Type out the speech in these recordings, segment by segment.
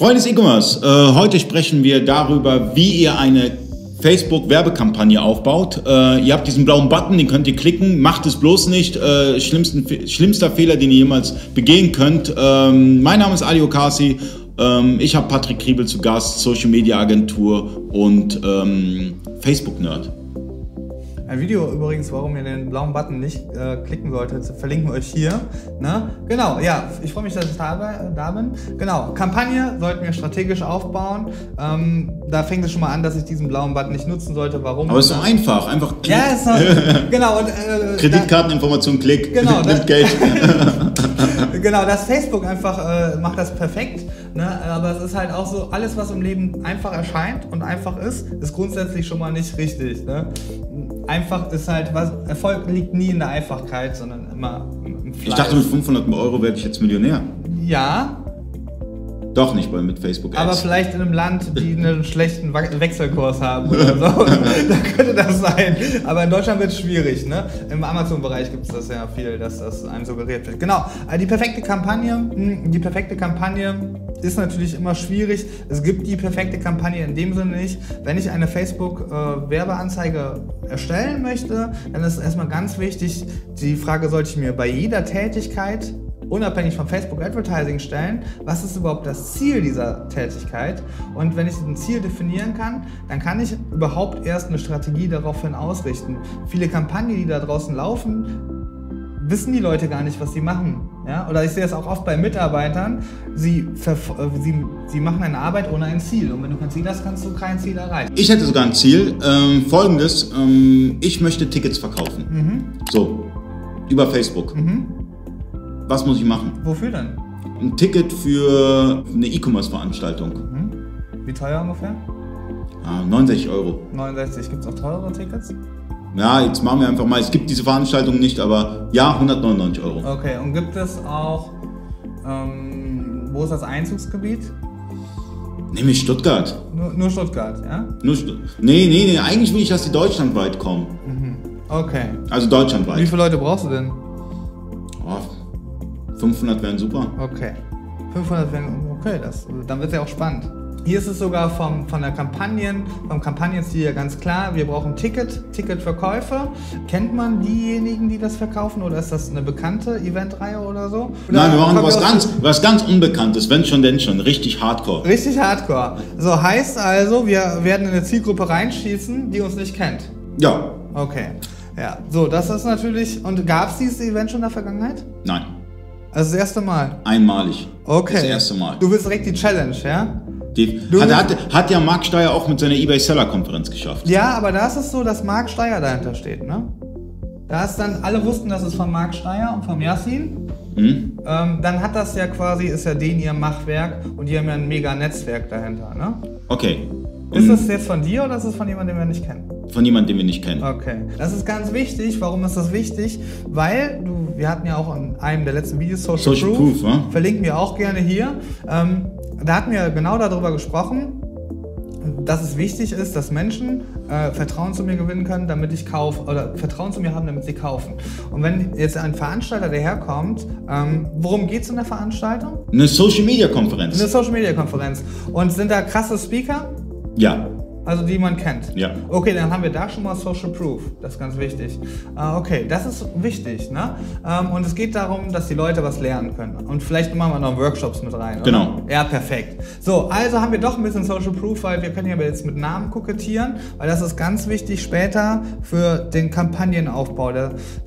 Freunde des E-Commerce, äh, heute sprechen wir darüber, wie ihr eine Facebook-Werbekampagne aufbaut. Äh, ihr habt diesen blauen Button, den könnt ihr klicken, macht es bloß nicht. Äh, schlimmster Fehler, den ihr jemals begehen könnt. Ähm, mein Name ist Ali Okasi. Ähm, ich habe Patrick Kriebel zu Gast, Social Media Agentur und ähm, Facebook-Nerd. Ein Video übrigens, warum ihr den blauen Button nicht äh, klicken solltet, verlinken wir euch hier. Ne? Genau, ja, ich freue mich, dass ich da, da, bin. Genau, Kampagne sollten wir strategisch aufbauen. Ähm, da fängt es schon mal an, dass ich diesen blauen Button nicht nutzen sollte. Warum? Aber es ist doch einfach, einfach klicken. Ja, ist doch, genau. Und, äh, Kreditkarteninformation, Klick, genau, nimmt Geld. genau, das Facebook einfach äh, macht das perfekt. Ne? Aber es ist halt auch so, alles, was im Leben einfach erscheint und einfach ist, ist grundsätzlich schon mal nicht richtig. Ne? Einfach ist halt, was, Erfolg liegt nie in der Einfachkeit, sondern immer im Fleiß. Ich dachte, mit 500 Euro werde ich jetzt Millionär. Ja, doch nicht bei mit Facebook Ads. Aber vielleicht in einem Land, die einen schlechten Wechselkurs haben oder so. da könnte das sein. Aber in Deutschland wird es schwierig. Ne? Im Amazon-Bereich gibt es das ja viel, dass das einem suggeriert wird. Genau. Äh, die perfekte Kampagne, hm, die perfekte Kampagne ist natürlich immer schwierig. Es gibt die perfekte Kampagne in dem Sinne nicht. Wenn ich eine Facebook-Werbeanzeige äh, erstellen möchte, dann ist erstmal ganz wichtig, die Frage sollte ich mir bei jeder Tätigkeit unabhängig vom Facebook Advertising stellen, was ist überhaupt das Ziel dieser Tätigkeit und wenn ich ein Ziel definieren kann, dann kann ich überhaupt erst eine Strategie daraufhin ausrichten. Viele Kampagnen, die da draußen laufen, wissen die Leute gar nicht, was sie machen. Ja? Oder ich sehe es auch oft bei Mitarbeitern, sie, äh, sie, sie machen eine Arbeit ohne ein Ziel. Und wenn du kein Ziel hast, kannst du kein Ziel erreichen. Ich hätte sogar ein Ziel. Ähm, Folgendes, ähm, ich möchte Tickets verkaufen. Mhm. So, über Facebook. Mhm. Was muss ich machen? Wofür denn? Ein Ticket für eine E-Commerce-Veranstaltung. Mhm. Wie teuer ungefähr? Ah, 69 Euro. 69. Gibt es auch teurere Tickets? Ja, jetzt machen wir einfach mal. Es gibt diese Veranstaltung nicht, aber ja, 199 Euro. Okay, und gibt es auch, ähm, wo ist das Einzugsgebiet? Nämlich Stuttgart. Nur, nur Stuttgart, ja? Nur Stuttgart. Nee, nee, nee, eigentlich will ich, dass die deutschlandweit kommen. Mhm. Okay. Also deutschlandweit. Wie viele Leute brauchst du denn? 500 wären super. Okay. 500 wären, okay, das, dann wird es ja auch spannend. Hier ist es sogar vom, von der Kampagnen, vom Kampagnenstil ja ganz klar, wir brauchen Ticket, Ticketverkäufe. Kennt man diejenigen, die das verkaufen oder ist das eine bekannte Eventreihe oder so? Oder Nein, wir machen was ganz, was ganz Unbekanntes, wenn schon, denn schon, richtig Hardcore. Richtig Hardcore. So heißt also, wir werden in eine Zielgruppe reinschießen, die uns nicht kennt. Ja. Okay. Ja, so, das ist natürlich. Und gab es dieses Event schon in der Vergangenheit? Nein. Also das erste Mal? Einmalig. Okay. Das erste Mal. Du willst direkt die Challenge, ja? Die, hat, hat, hat, ja Marc Steyer auch mit seiner eBay Seller Konferenz geschafft. Ja, aber da ist es so, dass Marc Steyer dahinter steht, ne? Da ist dann, alle wussten, dass es von Marc Steyer und vom Yassin. Mhm. Ähm, dann hat das ja quasi, ist ja den ihr Machwerk und die haben ja ein mega Netzwerk dahinter, ne? Okay. Ist das jetzt von dir oder ist es von jemandem, den wir nicht kennen? Von jemandem, den wir nicht kennen. Okay. Das ist ganz wichtig. Warum ist das wichtig? Weil du, wir hatten ja auch in einem der letzten Videos Social, Social Proof, Proof ne? verlinken wir auch gerne hier. Ähm, da hatten wir genau darüber gesprochen, dass es wichtig ist, dass Menschen äh, Vertrauen zu mir gewinnen können, damit ich kaufe, oder Vertrauen zu mir haben, damit sie kaufen. Und wenn jetzt ein Veranstalter daherkommt, ähm, worum geht es in der Veranstaltung? Eine Social Media Konferenz. Eine Social Media Konferenz. Und sind da krasse Speaker? Ja. Also die man kennt. Ja. Okay, dann haben wir da schon mal Social Proof. Das ist ganz wichtig. Uh, okay, das ist wichtig. Ne? Ähm, und es geht darum, dass die Leute was lernen können. Und vielleicht machen wir noch Workshops mit rein. Oder? Genau. Ja, perfekt. So, also haben wir doch ein bisschen Social Proof, weil wir können ja jetzt mit Namen kokettieren, weil das ist ganz wichtig später für den Kampagnenaufbau.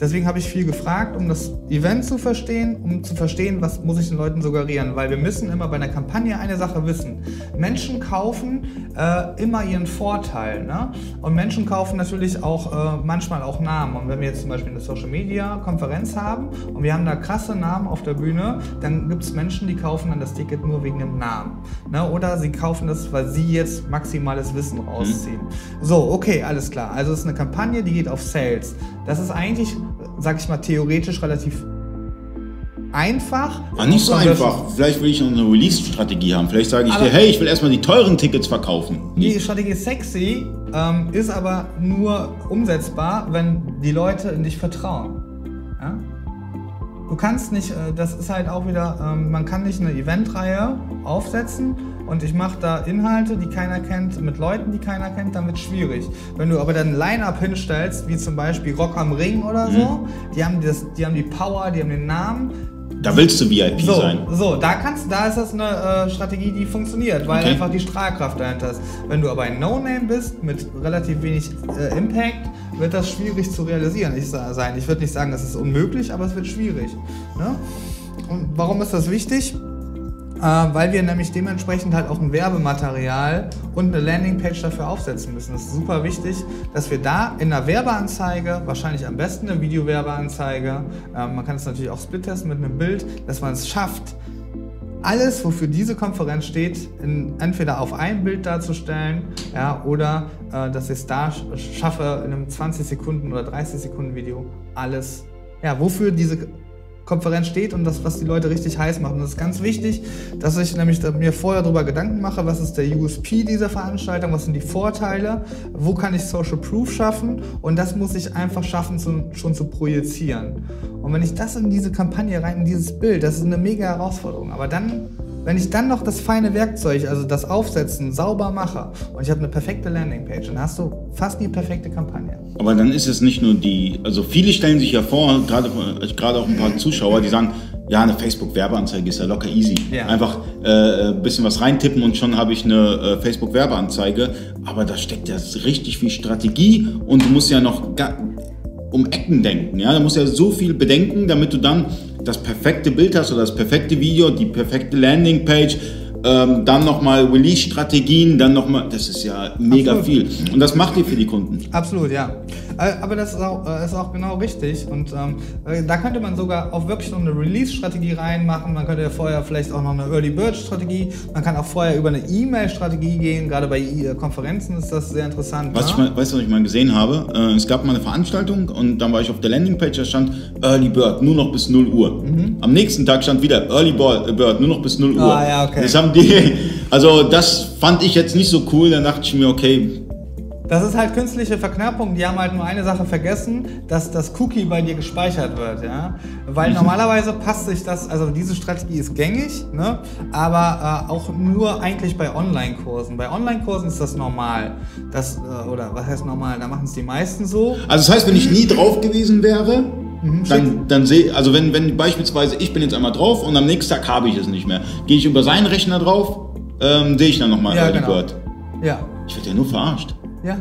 Deswegen habe ich viel gefragt, um das Event zu verstehen, um zu verstehen, was muss ich den Leuten suggerieren. Weil wir müssen immer bei einer Kampagne eine Sache wissen. Menschen kaufen äh, immer ihren Vorteil. Ne? Und Menschen kaufen natürlich auch äh, manchmal auch Namen. Und wenn wir jetzt zum Beispiel eine Social Media Konferenz haben und wir haben da krasse Namen auf der Bühne, dann gibt es Menschen, die kaufen dann das Ticket nur wegen dem Namen. Ne? Oder sie kaufen das, weil sie jetzt maximales Wissen rausziehen. Mhm. So, okay, alles klar. Also es ist eine Kampagne, die geht auf Sales. Das ist eigentlich, sag ich mal, theoretisch relativ einfach. Ah, nicht so einfach. Vielleicht will ich noch eine Release-Strategie haben. Vielleicht sage ich dir, hey, ich will erstmal die teuren Tickets verkaufen. Die Strategie ist sexy, ähm, ist aber nur umsetzbar, wenn die Leute in dich vertrauen. Ja? du kannst nicht, äh, das ist halt auch wieder, ähm, man kann nicht eine Eventreihe aufsetzen und ich mache da Inhalte, die keiner kennt, mit Leuten, die keiner kennt, dann wird es schwierig. Wenn du aber dann ein Line-Up hinstellst, wie zum Beispiel Rock am Ring oder so, mhm. die, haben das, die haben die Power, die haben den Namen, da willst du VIP so, sein. So, da kannst, da ist das eine äh, Strategie, die funktioniert, weil okay. einfach die Strahlkraft dahinter ist. Wenn du aber ein No-Name bist mit relativ wenig äh, Impact, wird das schwierig zu realisieren. Ich sein. Ich würde nicht sagen, es ist unmöglich, aber es wird schwierig. Ne? Und warum ist das wichtig? Äh, weil wir nämlich dementsprechend halt auch ein Werbematerial und eine Landingpage dafür aufsetzen müssen. Es ist super wichtig, dass wir da in einer Werbeanzeige, wahrscheinlich am besten eine Videowerbeanzeige, äh, man kann es natürlich auch split testen mit einem Bild, dass man es schafft, alles, wofür diese Konferenz steht, in, entweder auf ein Bild darzustellen ja, oder äh, dass ich es da schaffe, in einem 20 Sekunden oder 30 Sekunden Video alles, ja, wofür diese Konferenz steht und das, was die Leute richtig heiß macht. Und das ist ganz wichtig, dass ich nämlich mir vorher darüber Gedanken mache, was ist der USP dieser Veranstaltung, was sind die Vorteile, wo kann ich Social Proof schaffen und das muss ich einfach schaffen, zu, schon zu projizieren. Und wenn ich das in diese Kampagne rein, in dieses Bild, das ist eine mega Herausforderung. Aber dann wenn ich dann noch das feine Werkzeug, also das Aufsetzen, sauber mache und ich habe eine perfekte Landingpage, dann hast du fast die perfekte Kampagne. Aber dann ist es nicht nur die, also viele stellen sich ja vor, gerade, gerade auch ein paar Zuschauer, die sagen, ja, eine Facebook-Werbeanzeige ist ja locker easy. Ja. Einfach äh, ein bisschen was reintippen und schon habe ich eine äh, Facebook-Werbeanzeige. Aber da steckt ja richtig viel Strategie und du musst ja noch um Ecken denken. Ja? Da musst du ja so viel bedenken, damit du dann das perfekte Bild hast oder das perfekte Video, die perfekte Landingpage, ähm, dann nochmal Release-Strategien, dann nochmal, das ist ja mega Absolut. viel. Und das macht ihr für die Kunden. Absolut, ja. Äh, aber das ist auch, äh, ist auch genau richtig. Und ähm, äh, da könnte man sogar auch wirklich noch eine Release-Strategie reinmachen. Man könnte ja vorher vielleicht auch noch eine Early Bird-Strategie. Man kann auch vorher über eine E-Mail-Strategie gehen. Gerade bei Konferenzen ist das sehr interessant. Was ich mal, weißt du, was ich mal gesehen habe? es gab mal eine Veranstaltung und dann war ich auf der Landingpage, da stand Early Bird, nur noch bis 0 Uhr. Mhm. Am nächsten Tag stand wieder Early Bird, nur noch bis 0 Uhr. Ah, ja, okay. Das haben die, also das fand ich jetzt nicht so cool. Dann dachte ich mir, okay, das ist halt künstliche Verknappung. Die haben halt nur eine Sache vergessen, dass das Cookie bei dir gespeichert wird, ja. Weil mhm. normalerweise passt sich das, also diese Strategie ist gängig, ne? aber äh, auch nur eigentlich bei Online-Kursen. Bei Online-Kursen ist das normal. Das, äh, oder was heißt normal? Da machen es die meisten so. Also das heißt, wenn ich nie drauf gewesen wäre, Mhm, dann, dann sehe also wenn, wenn beispielsweise ich bin jetzt einmal drauf und am nächsten Tag habe ich es nicht mehr, gehe ich über seinen Rechner drauf, ähm, sehe ich dann nochmal ja, genau. Bird. Ja. Ich werde ja nur verarscht. Ja.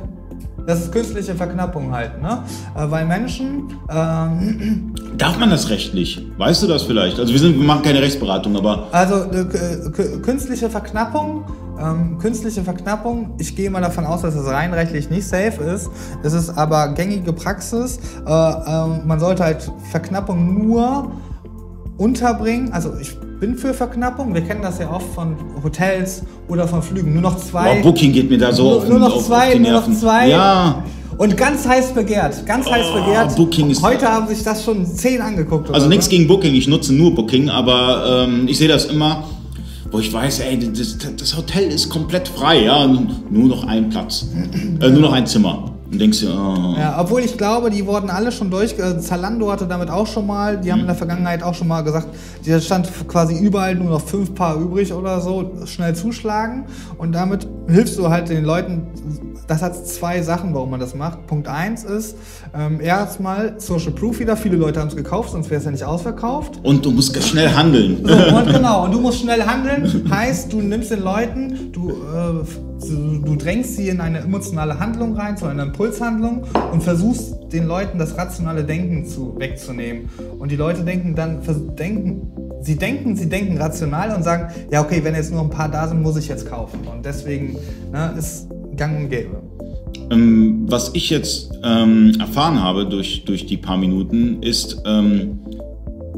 Das ist künstliche Verknappung halt, ne? Äh, weil Menschen. Ähm, Darf man das rechtlich? Weißt du das vielleicht? Also wir, sind, wir machen keine Rechtsberatung, aber. Also äh, künstliche Verknappung. Ähm, künstliche Verknappung, ich gehe mal davon aus, dass es rein rechtlich nicht safe ist. Es ist aber gängige Praxis. Äh, äh, man sollte halt Verknappung nur unterbringen. Also ich bin für Verknappung. Wir kennen das ja oft von Hotels oder von Flügen. Nur noch zwei. Boah, Booking geht mir da so nur, auf, nur noch auf, zwei, auf nur noch zwei. Ja. Und ganz heiß begehrt, ganz heiß oh, begehrt. Booking ist Heute haben sich das schon zehn angeguckt. Also nichts gegen Booking, ich nutze nur Booking, aber ähm, ich sehe das immer, wo ich weiß, ey, das, das, Hotel ist komplett frei, ja, nur noch ein Platz, äh, nur noch ein Zimmer. Und denkst du, oh. Ja, obwohl ich glaube, die wurden alle schon durch. Äh, Zalando hatte damit auch schon mal, die haben in der Vergangenheit auch schon mal gesagt, da stand quasi überall nur noch fünf Paar übrig oder so, schnell zuschlagen. Und damit hilfst du halt den Leuten, das hat zwei Sachen, warum man das macht. Punkt eins ist, ähm, erstmal Social Proof wieder. Viele Leute haben es gekauft, sonst wäre es ja nicht ausverkauft. Und du musst schnell handeln. So, und genau, und du musst schnell handeln. heißt, du nimmst den Leuten, du äh, du drängst sie in eine emotionale Handlung rein, zu einer Impulshandlung und versuchst den Leuten das rationale Denken zu, wegzunehmen. Und die Leute denken dann, denken, sie denken, sie denken rational und sagen, ja okay, wenn jetzt nur ein paar da sind, muss ich jetzt kaufen. Und deswegen ne, ist gang und gäbe. Ähm, was ich jetzt ähm, erfahren habe durch, durch die paar Minuten ist, ähm,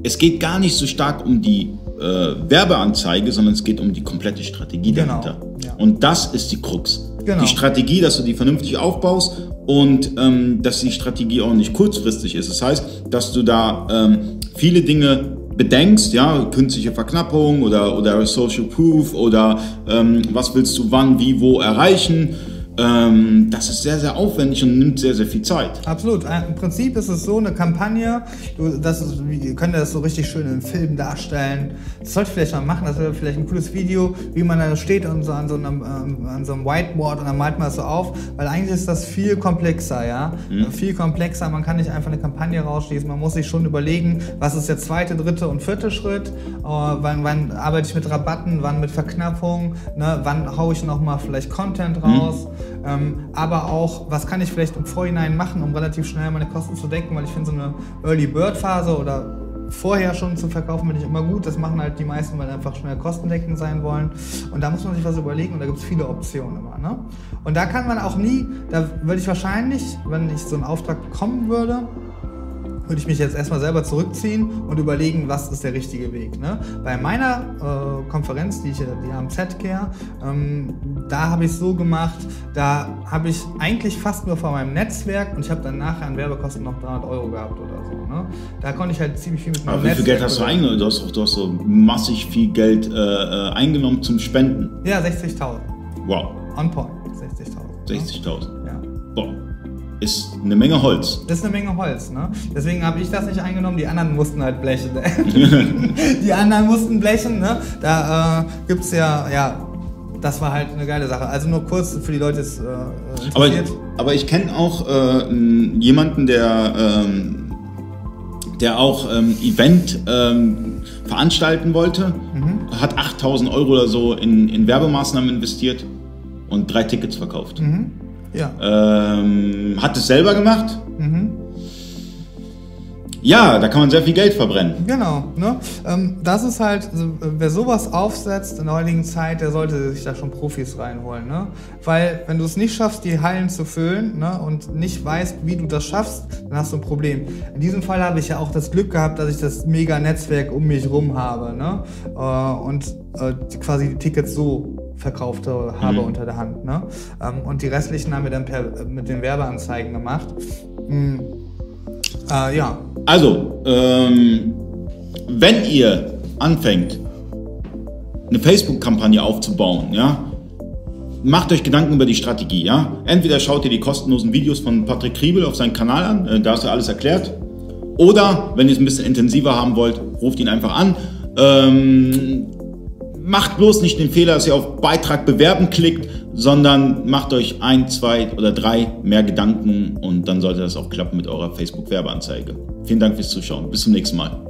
es geht gar nicht so stark um die äh, Werbeanzeige, sondern es geht um die komplette Strategie genau, dahinter. Und das ist die Krux. Genau. Die Strategie, dass du die vernünftig aufbaust und ähm, dass die Strategie auch nicht kurzfristig ist. Das heißt, dass du da ähm, viele Dinge bedenkst, ja, künstliche Verknappung oder, oder Social Proof oder ähm, was willst du wann, wie, wo erreichen ähm, das ist sehr, sehr aufwendig und nimmt sehr, sehr viel Zeit. Absolut. Äh, Im Prinzip ist es so eine Kampagne, das ist, ihr könnt das so richtig schön im Film darstellen. Das sollte ich vielleicht mal machen, das wäre vielleicht ein cooles Video, wie man da steht und so an, so einem, ähm, an so einem Whiteboard und dann malt man das so auf, weil eigentlich ist das viel komplexer, ja. Mhm. Viel komplexer, man kann nicht einfach eine Kampagne rausschließen, man muss sich schon überlegen, was ist der zweite, dritte und vierte Schritt, äh, wann, wann arbeite ich mit Rabatten, wann mit Verknappung, ne? wann haue ich nochmal vielleicht Content raus. Mhm. Ähm, aber auch, was kann ich vielleicht im Vorhinein machen, um relativ schnell meine Kosten zu decken, weil ich finde so eine Early Bird Phase oder vorher schon zu verkaufen, bin ich immer gut. Das machen halt die meisten, weil einfach schnell kostendeckend sein wollen. Und da muss man sich was überlegen und da gibt es viele Optionen immer. Ne? Und da kann man auch nie, da würde ich wahrscheinlich, wenn ich so einen Auftrag bekommen würde, würde ich mich jetzt erstmal selber zurückziehen und überlegen, was ist der richtige Weg. Ne? Bei meiner äh, Konferenz, die ich die am Z-Care, ähm, da habe ich es so gemacht, da habe ich eigentlich fast nur von meinem Netzwerk und ich habe dann nachher an Werbekosten noch 300 Euro gehabt oder so. Ne? Da konnte ich halt ziemlich viel mit meinem Aber wie viel Geld hast du eingenommen? Du hast, du hast so massig viel Geld äh, äh eingenommen zum Spenden. Ja, 60.000. Wow. On point, 60.000. 60.000. Ja. Boah ist eine Menge Holz. Das ist eine Menge Holz, ne? Deswegen habe ich das nicht eingenommen, die anderen mussten halt blechen. die anderen mussten blechen, ne? Da äh, gibt es ja, ja, das war halt eine geile Sache. Also nur kurz für die Leute ist äh, Aber, aber ich kenne auch äh, jemanden, der, ähm, der auch ähm, Event ähm, veranstalten wollte, mhm. hat 8000 Euro oder so in, in Werbemaßnahmen investiert und drei Tickets verkauft. Mhm. Ja. Ähm, hat es selber gemacht. Mhm. Ja, da kann man sehr viel Geld verbrennen. Genau. Ne? Ähm, das ist halt, also, wer sowas aufsetzt in der heutigen Zeit, der sollte sich da schon Profis reinholen. Ne? Weil wenn du es nicht schaffst, die Hallen zu füllen ne, und nicht weißt, wie du das schaffst, dann hast du ein Problem. In diesem Fall habe ich ja auch das Glück gehabt, dass ich das mega Netzwerk um mich rum habe. Ne? Äh, und äh, quasi die Tickets so verkauft habe mhm. unter der Hand. Ne? Ähm, und die restlichen haben wir dann per, mit den Werbeanzeigen gemacht. Mhm. Äh, ja. Also, ähm, wenn ihr anfängt, eine Facebook-Kampagne aufzubauen, ja, macht euch Gedanken über die Strategie, ja. Entweder schaut ihr die kostenlosen Videos von Patrick Kriebel auf seinen Kanal an, äh, da ist er alles erklärt. Oder, wenn ihr es ein bisschen intensiver haben wollt, ruft ihn einfach an. Ähm, macht bloß nicht den Fehler, dass ihr auf Beitrag bewerben klickt, sondern macht euch ein, zwei oder drei mehr Gedanken und dann sollte das auch klappen mit eurer Facebook-Werbeanzeige. Vielen Dank fürs Zuschauen. Bis zum nächsten Mal.